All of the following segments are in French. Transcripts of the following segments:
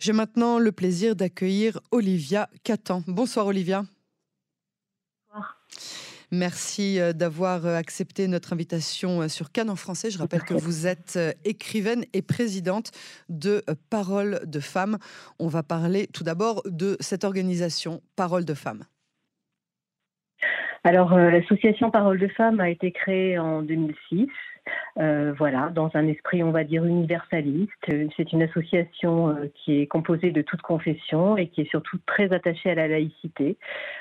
J'ai maintenant le plaisir d'accueillir Olivia Catan. Bonsoir Olivia. Bonsoir. Merci euh, d'avoir euh, accepté notre invitation euh, sur Cannes en français. Je rappelle que vous êtes écrivaine et présidente de Parole de femmes. On va parler tout d'abord de cette organisation Parole de femmes. Alors, l'association Parole de femmes a été créée en 2006 euh, voilà, dans un esprit, on va dire, universaliste. C'est une association euh, qui est composée de toutes confessions et qui est surtout très attachée à la laïcité,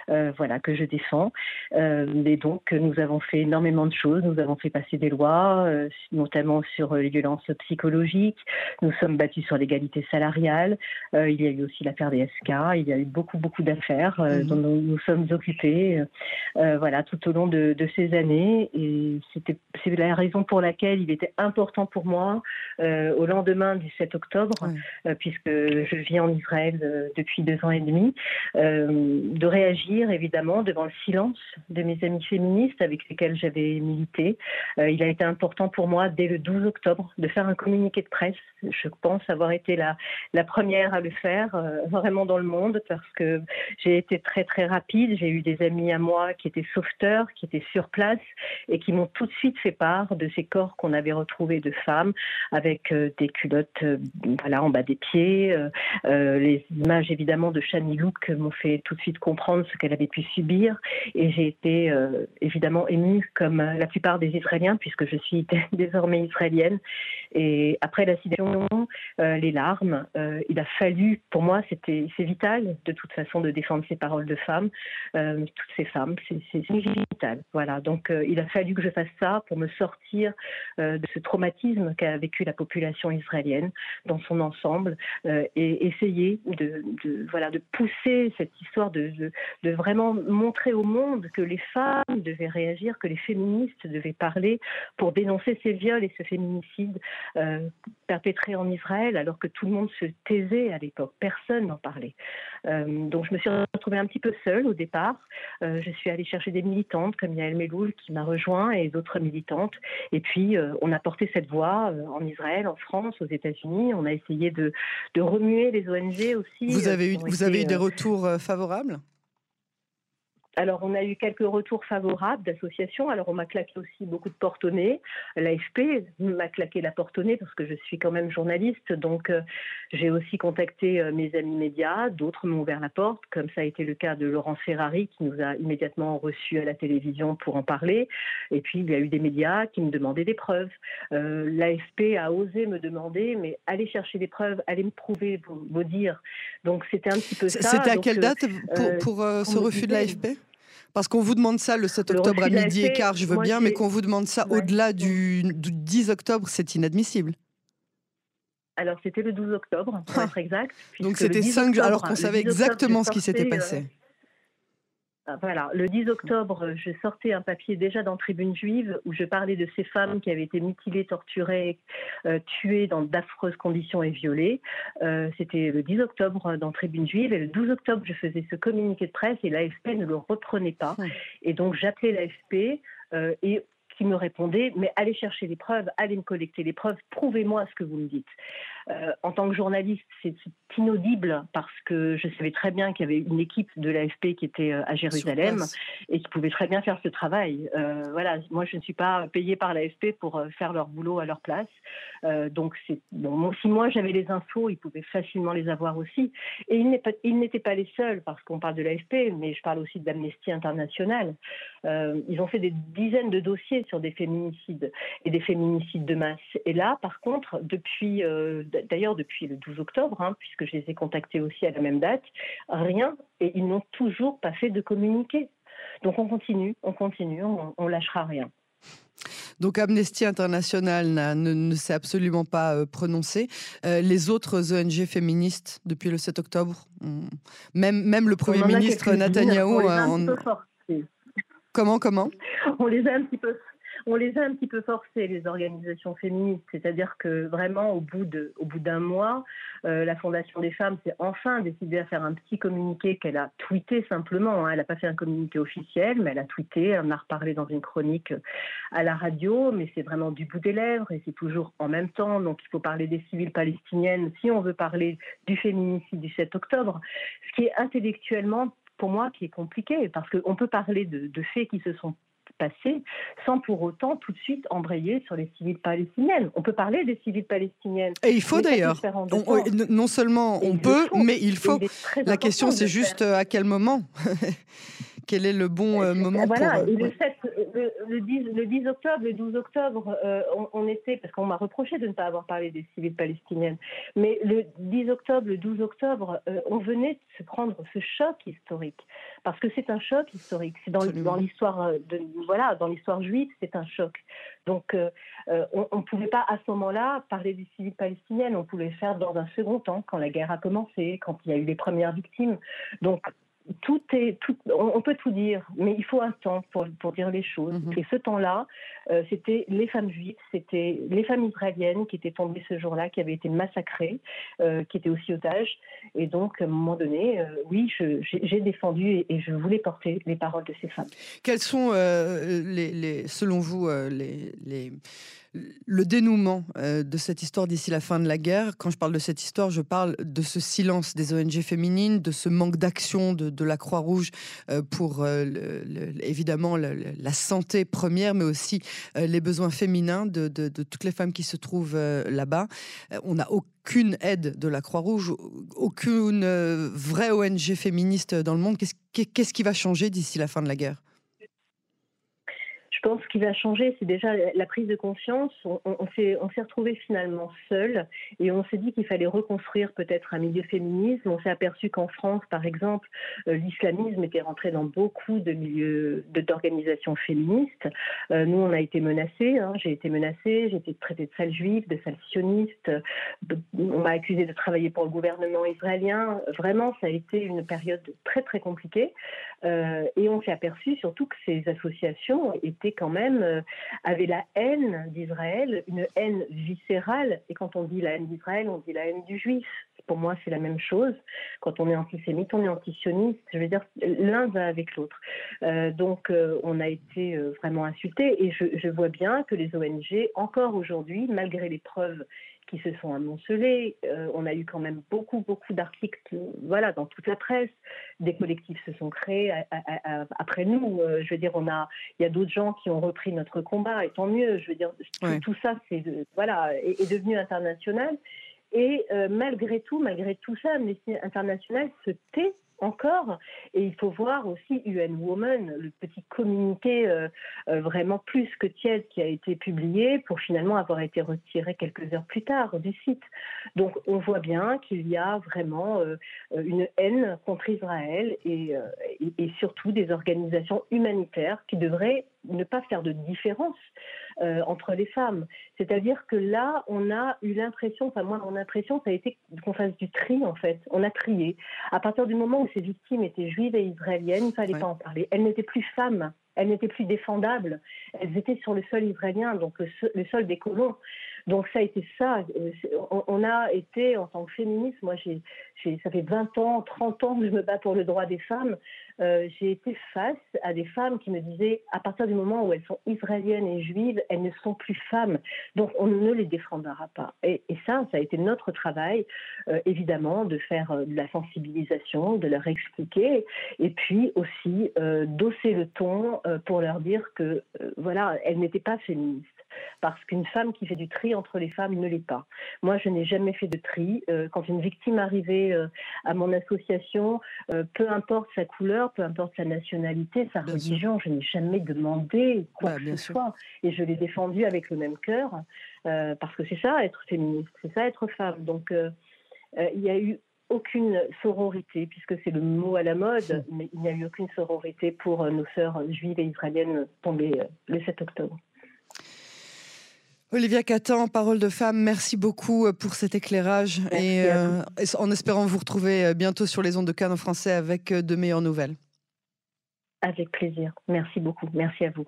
euh, voilà, que je défends. et donc, nous avons fait énormément de choses. Nous avons fait passer des lois, notamment sur les violences psychologiques. Nous sommes battus sur l'égalité salariale. il y a eu aussi l'affaire des SK. Il y a eu beaucoup, beaucoup d'affaires mhm. dont nous nous sommes occupés, voilà, tout au long de, de ces années. Et c'était, c'est la raison pour laquelle il était important pour moi, euh, au lendemain du 7 octobre, euh, puisque je vis en Israël euh, depuis deux ans et demi, de réagir évidemment devant le silence de mes amis féministes avec lesquels j'avais milité. il a été important pour moi dès le 12 octobre de faire un communiqué de presse. Je pense avoir été la, la première à le faire vraiment dans le monde parce que j'ai été très très rapide. J'ai eu des amis à moi qui étaient sauveteurs, qui étaient sur place et qui m'ont tout de suite fait part de ces corps qu'on avait retrouvés de femmes avec euh, des culottes euh, voilà, en bas des pieds. Euh, les images évidemment de Shani Louk m'ont fait tout de suite comprendre ce qu'elle avait pu subir et j'ai été évidemment émue comme la plupart des Israéliens puisque je suis désormais israélienne. Et après la situation, les larmes, il a fallu, pour moi, c'était c'est vital de toute façon de défendre ces paroles de femmes, toutes ces femmes, Voilà, donc il a fallu que je fasse ça pour me sortir euh, de ce traumatisme qu'a vécu la population israélienne dans son ensemble euh, et essayer de, voilà, de pousser cette histoire, de, de, vraiment montrer au monde que les femmes devaient réagir, que les féministes devaient parler pour dénoncer ces viols et ce féminicide euh, perpétré en Israël alors que tout le monde se taisait à l'époque. Personne n'en parlait. donc je me suis retrouvée un petit peu seule au départ. je suis allée chercher des militantes comme Yael Meloul qui m'a rejoint et d'autres militantes. Et puis euh, on a porté cette voix euh, en Israël, en France, aux États-Unis. On a essayé de, remuer les ONG aussi. Vous euh, avez eu, vous avez eu des retours favorables? Alors, on a eu quelques retours favorables d'associations. Alors, on m'a claqué aussi beaucoup de porte au nez. L'AFP m'a claqué la porte au nez parce que je suis quand même journaliste. Donc, euh, j'ai aussi contacté euh, mes amis médias. D'autres m'ont ouvert la porte, comme ça a été le cas de Laurent Ferrari, qui nous a immédiatement reçus à la télévision pour en parler. Et puis, il y a eu des médias qui me demandaient des preuves. Euh, L'AFP a osé me demander, mais allez chercher des preuves, allez me prouver vos, dires. Donc, c'était un petit peu ça. C'était à quelle date pour, ce refus de l'AFP parce qu'on vous demande ça le 7 octobre à midi et quart, je veux bien, mais qu'on vous demande ça au-delà du, 10 octobre, c'est inadmissible. Alors, c'était le 12 octobre, pour être exact. Donc, c'était 5 jours, alors qu'on savait exactement ce qui s'était passé. Euh, voilà, le 10 octobre, je sortais un papier déjà dans Tribune Juive où je parlais de ces femmes qui avaient été mutilées, torturées, euh, tuées dans d'affreuses conditions et violées. Euh, c'était le 10 octobre dans Tribune Juive et le 12 octobre, je faisais ce communiqué de presse et l'AFP ne le reprenait pas. Et donc j'appelais l'AFP euh, et qui me répondait, mais allez chercher les preuves, allez me collecter les preuves, prouvez-moi ce que vous me dites. Euh, en tant que journaliste, c'est inaudible parce que je savais très bien qu'il y avait une équipe de l'AFP qui était euh, à Jérusalem et qui pouvait très bien faire ce travail. Euh, voilà, moi je ne suis pas payée par l'AFP pour faire leur boulot à leur place. donc c'est bon, si moi j'avais les infos, ils pouvaient facilement les avoir aussi. Et ils n'étaient pas les seuls parce qu'on parle de l'AFP, mais je parle aussi d'Amnesty International. ils ont fait des dizaines de dossiers sur des féminicides et des féminicides de masse. Et là, par contre, depuis d'ailleurs depuis le 12 octobre, hein, puisque je les ai contactés aussi à la même date, rien, et ils n'ont toujours pas fait de communiqué. Donc on continue, on continue, on, on lâchera rien. Donc Amnesty International ne, s'est absolument pas euh, prononcé. Euh, les autres ONG féministes, depuis le 7 octobre, même, même le Premier ministre Netanyahou... On comment, comment? On les a un petit peu on les a un petit peu forcés, les organisations féministes. C'est-à-dire que vraiment, au bout au bout d'un mois, euh, la Fondation des femmes s'est enfin décidée à faire un petit communiqué qu'elle a tweeté simplement. Hein. Elle n'a pas fait un communiqué officiel, mais elle a tweeté, elle en a reparlé dans une chronique à la radio, mais c'est vraiment du bout des lèvres et c'est toujours en même temps. Donc il faut parler des civiles palestiniennes si on veut parler du féminicide du 7 octobre, ce qui est intellectuellement pour moi qui est compliqué, parce qu'on peut parler de, faits qui se sont passés sans pour autant tout de suite embrayer sur les civils palestiniennes. On peut parler des civils palestiniennes. Et il faut d'ailleurs. Non seulement on peut, mais il faut. La question c'est juste à quel moment? Quel est le bon euh, moment voilà, pour... le, 7, le, 10, le 10 octobre, le 12 octobre, euh, on, était, parce qu'on m'a reproché de ne pas avoir parlé des civils palestiniennes, mais le 10 octobre, le 12 octobre, euh, on venait de se prendre ce choc historique, parce que c'est un choc historique. C'est dans, dans l'histoire de voilà, dans l'histoire juive, c'est un choc. Donc, on ne pouvait pas à ce moment-là parler des civils palestiniennes. On pouvait le faire dans un second temps, quand la guerre a commencé, quand il y a eu les premières victimes. Donc, tout est, tout, on peut tout dire, mais il faut un temps pour, pour dire les choses. Mhm. Et ce temps-là, euh, c'était les femmes juives, c'était les femmes israéliennes qui étaient tombées ce jour-là, qui avaient été massacrées, euh, qui étaient aussi otages. Et donc, à un moment donné, euh, oui, j'ai défendu et, je voulais porter les paroles de ces femmes. Quels sont, les, les, selon vous, les, les le dénouement euh, de cette histoire d'ici la fin de la guerre. Quand je parle de cette histoire, je parle de ce silence des ONG féminines, de ce manque d'action de, la Croix-Rouge euh, pour euh, évidemment la santé première, mais aussi les besoins féminins de, toutes les femmes qui se trouvent là-bas. on n'a aucune aide de la Croix-Rouge, aucune vraie ONG féministe dans le monde. Qu'est-ce qui va changer d'ici la fin de la guerre? Pense qu'il va changer, c'est déjà la prise de conscience. On, s'est retrouvé finalement seul et on s'est dit qu'il fallait reconstruire peut-être un milieu féministe. On s'est aperçu qu'en France, par exemple, euh, l'islamisme était rentré dans beaucoup de milieux d'organisations féministes. Euh, nous, on a été menacés. Hein. J'ai été menacée, j'ai été traitée de sale juive, de sale sioniste. On m'a accusé de travailler pour le gouvernement israélien. Vraiment, ça a été une période très très compliquée. Euh, et on s'est aperçu surtout que ces associations étaient quand même, euh, avait la haine d'Israël, une haine viscérale. Et quand on dit la haine d'Israël, on dit la haine du juif. Pour moi, c'est la même chose. Quand on est antisémite, on est antisioniste. Je veux dire, l'un va avec l'autre. Euh, donc, euh, on a été vraiment insulté. Et je, je vois bien que les ONG, encore aujourd'hui, malgré les preuves qui se sont amoncelés. Euh, on a eu quand même beaucoup, beaucoup d'articles voilà, dans toute la presse. Des collectifs se sont créés après nous. Euh, je veux dire, on a, il y a d'autres gens qui ont repris notre combat, et tant mieux. Je veux dire, tout, ça, c'est voilà, est, devenu international. Et euh, malgré tout, malgré tout ça, Amnesty International se tait encore. Et il faut voir aussi UN Woman, le petit communiqué euh, euh, vraiment plus que tiède qui a été publié pour finalement avoir été retiré quelques heures plus tard du site. Donc on voit bien qu'il y a vraiment euh, une haine contre Israël et, surtout des organisations humanitaires qui devraient ne pas faire de différence entre les femmes. C'est-à-dire que là, on a eu l'impression, enfin moi mon impression, ça a été qu'on fasse du tri en fait. On a trié. À partir du moment où ces victimes étaient juives et israéliennes, il ne fallait pas en parler. Elles n'étaient plus femmes, elles n'étaient plus défendables. Elles étaient sur le sol israélien, donc le sol des colons. Donc ça a été ça. Euh, on a été, en tant que féministe, moi ça fait 20 ans, 30 ans que je me bats pour le droit des femmes. Euh, j'ai été face à des femmes qui me disaient, à partir du moment où elles sont israéliennes et juives, elles ne sont plus femmes. Donc on ne les défendra pas. Et, ça, ça a été notre travail, euh, évidemment, de faire de la sensibilisation, de leur expliquer, et puis aussi d'osser le ton pour leur dire que, voilà, elles n'étaient pas féministes parce qu'une femme qui fait du tri entre les femmes ne l'est pas. Moi, je n'ai jamais fait de tri. Euh, quand une victime arrivait euh, à mon association, euh, peu importe sa couleur, peu importe sa nationalité, sa religion, je n'ai jamais demandé quoi bah, que ce soit. Et je l'ai défendue avec le même cœur, parce que c'est ça être féministe, c'est ça être femme. Donc, il n'y a eu aucune sororité, puisque c'est le mot à la mode, mais il n'y a eu aucune sororité pour nos sœurs juives et israéliennes tombées le 7 octobre. Olivia Catan, parole de femme, merci beaucoup euh, pour cet éclairage et euh, en espérant vous retrouver euh, bientôt sur les ondes de Cannes en français avec de meilleures nouvelles. Avec plaisir. Merci beaucoup. Merci à vous.